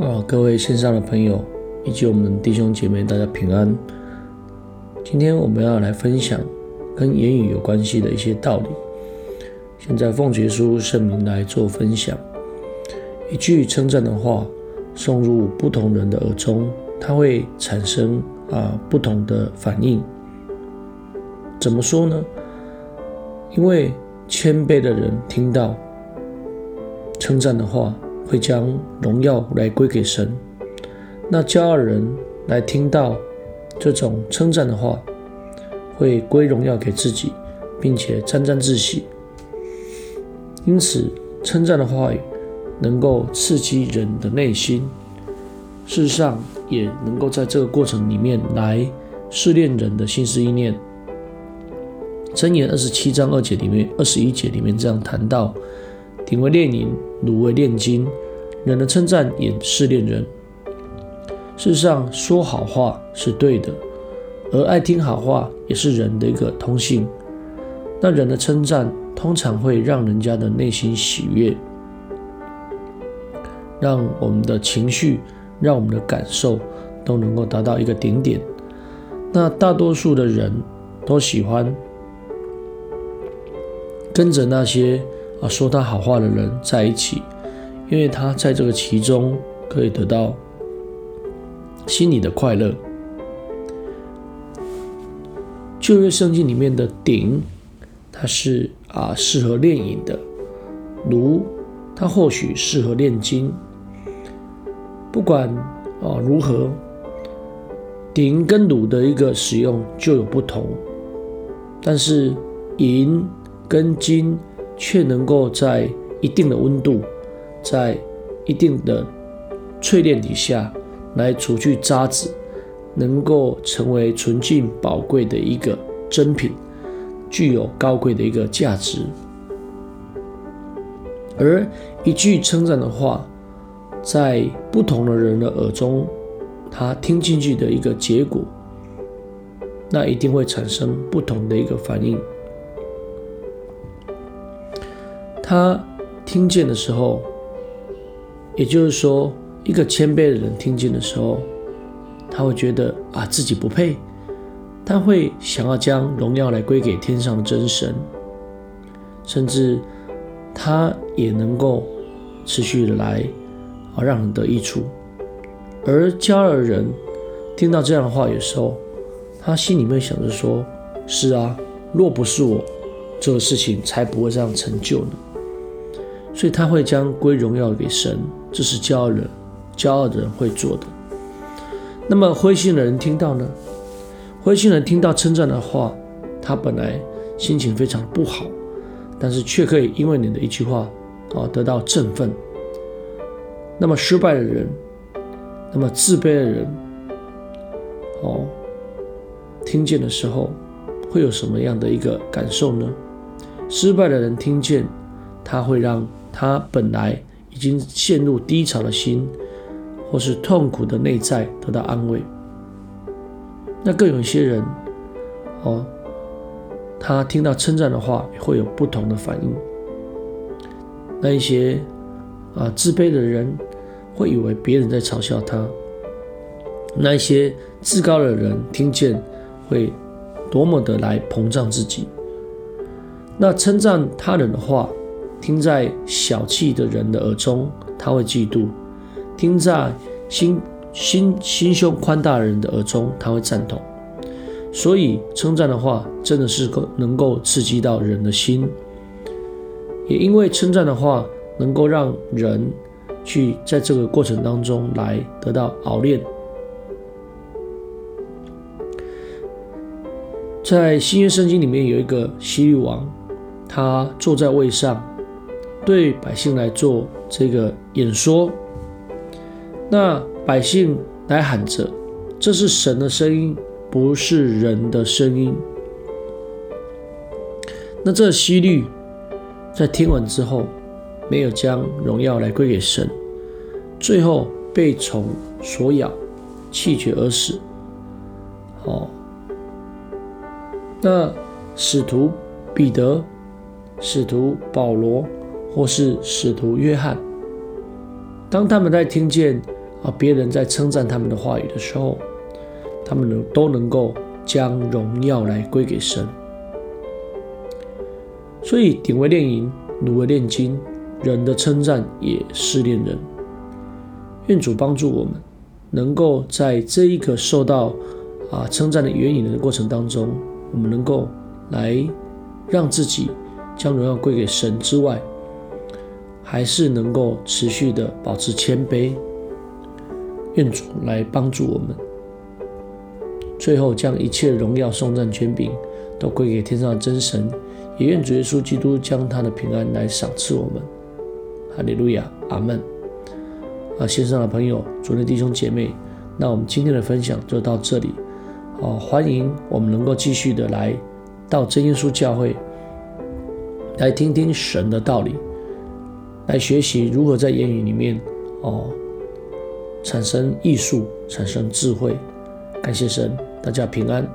啊，各位线上的朋友以及我们弟兄姐妹，大家平安。今天我们要来分享跟言语有关系的一些道理。现在奉耶稣圣名来做分享。一句称赞的话送入不同人的耳中，它会产生啊不同的反应。怎么说呢？因为谦卑的人听到称赞的话，会将荣耀来归给神。那骄傲人来听到这种称赞的话，会归荣耀给自己，并且沾沾自喜。因此，称赞的话语能够刺激人的内心，事实上也能够在这个过程里面来试炼人的心思意念。箴言二十七章二节里面，二十一节里面这样谈到：鼎为炼银，汝为炼金，人的称赞也是炼人。事实上，说好话是对的，而爱听好话也是人的一个通性。那人的称赞通常会让人家的内心喜悦，让我们的情绪、让我们的感受都能够达到一个顶点。那大多数的人都喜欢。跟着那些啊说他好话的人在一起，因为他在这个其中可以得到心里的快乐。旧约圣经里面的鼎，它是啊适合炼银的；炉，它或许适合炼金。不管啊如何，鼎跟炉的一个使用就有不同，但是银。跟金却能够在一定的温度，在一定的淬炼底下来除去渣滓，能够成为纯净宝贵的一个珍品，具有高贵的一个价值。而一句称赞的话，在不同的人的耳中，他听进去的一个结果，那一定会产生不同的一个反应。他听见的时候，也就是说，一个谦卑的人听见的时候，他会觉得啊自己不配，他会想要将荣耀来归给天上的真神，甚至他也能够持续的来啊让人得益处。而骄傲的人听到这样的话，有时候他心里面想着说：是啊，若不是我，这个事情才不会这样成就呢。所以他会将归荣耀给神，这是骄傲人、骄傲的人会做的。那么灰心的人听到呢？灰心人听到称赞的话，他本来心情非常不好，但是却可以因为你的一句话啊得到振奋。那么失败的人，那么自卑的人，哦，听见的时候会有什么样的一个感受呢？失败的人听见，他会让。他本来已经陷入低潮的心，或是痛苦的内在得到安慰。那更有一些人，哦，他听到称赞的话，会有不同的反应。那一些啊自卑的人，会以为别人在嘲笑他；那一些自高的人，听见会多么的来膨胀自己。那称赞他人的话。听在小气的人的耳中，他会嫉妒；听在心心心胸宽大的人的耳中，他会赞同。所以称赞的话，真的是够能够刺激到人的心。也因为称赞的话，能够让人去在这个过程当中来得到熬炼。在新约圣经里面有一个西律王，他坐在位上。对百姓来做这个演说，那百姓来喊着：“这是神的声音，不是人的声音。”那这西律在听完之后，没有将荣耀来归给神，最后被虫所咬，气绝而死。好，那使徒彼得、使徒保罗。或是使徒约翰，当他们在听见啊，别人在称赞他们的话语的时候，他们能都能够将荣耀来归给神。所以，鼎为炼银，炉为炼金，人的称赞也是炼人。愿主帮助我们，能够在这一个受到啊称赞的原引的过程当中，我们能够来让自己将荣耀归给神之外，还是能够持续的保持谦卑。愿主来帮助我们，最后将一切荣耀、颂赞、权柄都归给天上的真神。也愿主耶稣基督将他的平安来赏赐我们。哈利路亚，阿门。啊，线上的朋友、主内弟兄姐妹，那我们今天的分享就到这里。哦，欢迎我们能够继续的来到真耶稣教会，来听听神的道理，来学习如何在言语里面哦产生艺术、产生智慧。感谢神，大家平安。